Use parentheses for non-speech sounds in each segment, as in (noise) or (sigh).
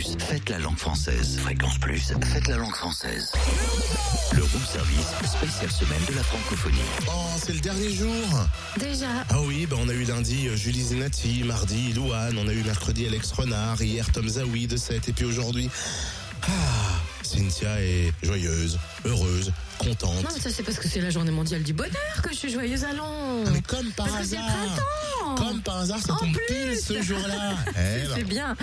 Plus, faites la langue française. Fréquence Plus, faites la langue française. Le room service, spéciale semaine de la francophonie. Oh, c'est le dernier jour Déjà. Ah oui, bah on a eu lundi euh, Julie Zenati, mardi Louane, on a eu mercredi Alex Renard, hier Tom Zawi de 7, et puis aujourd'hui... Ah, Cynthia est joyeuse, heureuse, contente. Non, mais ça c'est parce que c'est la journée mondiale du bonheur que je suis joyeuse à Londres. Ah, mais comme par Parce que c'est le hasard printemps. Comme par hasard, ça En tombe plus. pile ce jour-là (laughs) Eh ben. C'est bien.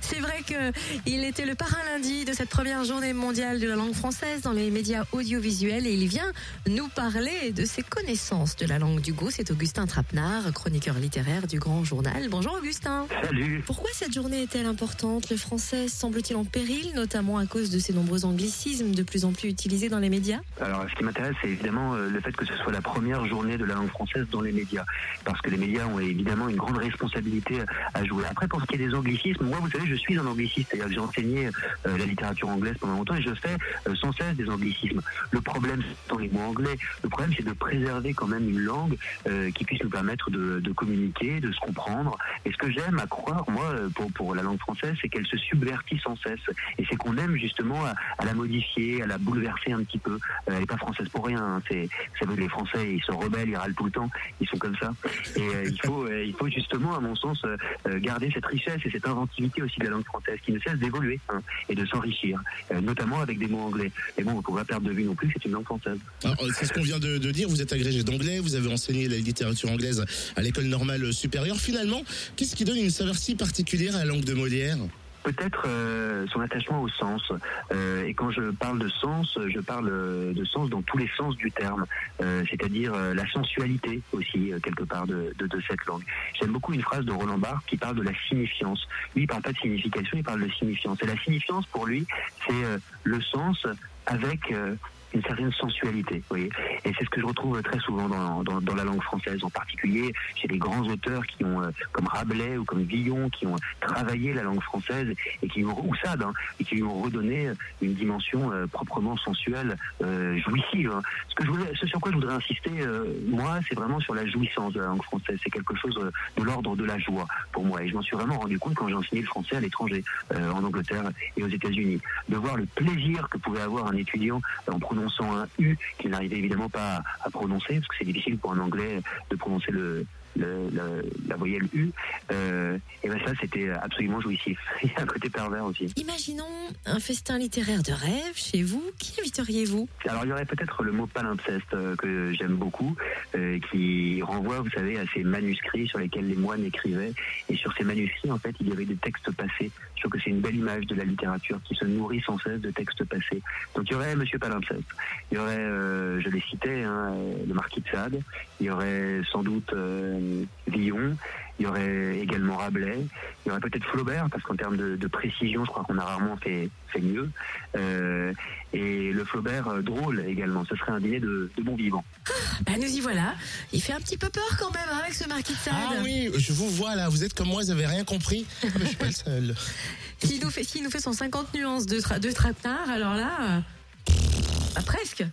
C'est vrai que il était le parrain lundi de cette première journée mondiale de la langue française dans les médias audiovisuels et il vient nous parler de ses connaissances de la langue du go. C'est Augustin Trapenard, chroniqueur littéraire du Grand Journal. Bonjour Augustin. Salut. Pourquoi cette journée est-elle importante? Le français semble-t-il en péril, notamment à cause de ces nombreux anglicismes de plus en plus utilisés dans les médias? Alors, ce qui m'intéresse, c'est évidemment euh, le fait que ce soit la première journée de la langue française dans les médias. Parce que les médias ont évidemment une grande responsabilité à jouer. Après, pour ce qui est des anglicismes, moi, vous savez, je suis un angliciste. C'est-à-dire que j'ai enseigné euh, la littérature anglaise pendant longtemps et je fais euh, sans cesse des anglicismes. Le problème, c'est dans les mots anglais. Le problème, c'est de préserver quand même une langue qui puisse nous permettre de, communiquer, de se comprendre. Et ce que j'aime à croire, moi, pour, la langue française, c'est qu'elle se subvertit sans cesse. Et c'est qu'on aime justement à la modifier, à la bouleverser un petit peu. Elle n'est pas française pour rien. hein. C'est, vous savez, les Français, ils se rebellent, ils râlent tout le temps. Ils sont comme ça. Et euh, il faut, euh, il faut justement, à mon sens, euh, garder cette richesse et cette inventivité aussi de la langue française, qui ne cesse d'évoluer hein, et de s'enrichir, notamment avec des mots anglais. Et bon, on ne pas perdre de vue non plus, c'est une langue française. Alors, c'est ce qu'on vient de, de dire, vous êtes agrégé d'anglais, vous avez enseigné la littérature anglaise à l'école normale supérieure. Finalement, qu'est-ce qui donne une saveur si particulière à la langue de Molière? Peut-être euh, son attachement au sens. Euh, et quand je parle de sens, je parle euh, de sens dans tous les sens du terme, Euh, c'est-à-dire euh, la sensualité aussi, euh, quelque part, de, de, de cette langue. J'aime beaucoup une phrase de Roland Barthes qui parle de la signifiance. Lui, il parle pas de signification, il parle de signifiance. Et la signifiance, pour lui, c'est le sens avec... une certaine sensualité, vous voyez. Et c'est ce que je retrouve très souvent dans, dans, dans la langue française, en particulier chez des grands auteurs qui ont, euh, comme Rabelais ou comme Villon, qui ont travaillé la langue française et qui ont, ou Sade, hein, et qui lui ont redonné une dimension euh, proprement sensuelle, euh, jouissive. hein. Ce que je voulais, ce sur quoi je voudrais insister, euh, moi, c'est vraiment sur la jouissance de la langue française. C'est quelque chose euh, de l'ordre de la joie pour moi, et je m'en suis vraiment rendu compte quand j'ai enseigné le français à l'étranger, euh, en Angleterre et aux États-Unis, de voir le plaisir que pouvait avoir un étudiant en prononçant un U qu'il n'arrivait évidemment pas à, à prononcer, parce que c'est difficile pour un anglais de prononcer le, le- le- la voyelle U. Euh, et ben ça, c'était absolument jouissif. (laughs) Il y a un côté pervers aussi. Imaginons un festin littéraire de rêve chez vous. Qui inviteriez-vous? Alors il y aurait peut-être le mot palimpseste euh, que j'aime beaucoup, euh, qui renvoie, vous savez, à ces manuscrits sur lesquels les moines écrivaient. Et sur ces manuscrits, en fait, il y avait des textes passés. Je trouve que c'est une belle image de la littérature qui se nourrit sans cesse de textes passés. Donc il y aurait Monsieur Palimpseste. Il y aurait, je l'ai cité, hein, le marquis de Sade. Il y aurait sans doute euh, Villon. Il y aurait également Rabelais. Il y aurait peut-être Flaubert, parce qu'en termes de, de précision, je crois qu'on a rarement fait, fait mieux. Euh, et le Flaubert euh, drôle également. Ce serait un dîner de, de bon vivant. Bah nous y voilà. Il fait un petit peu peur quand même hein, avec ce marquis de Sade. Ah oui, je vous vois là, vous êtes comme moi, vous avez rien compris. Ah, mais je suis pas le seul. (laughs) S'il nous fait, nous fait son 50 nuances de, tra de alors là, euh, bah, presque.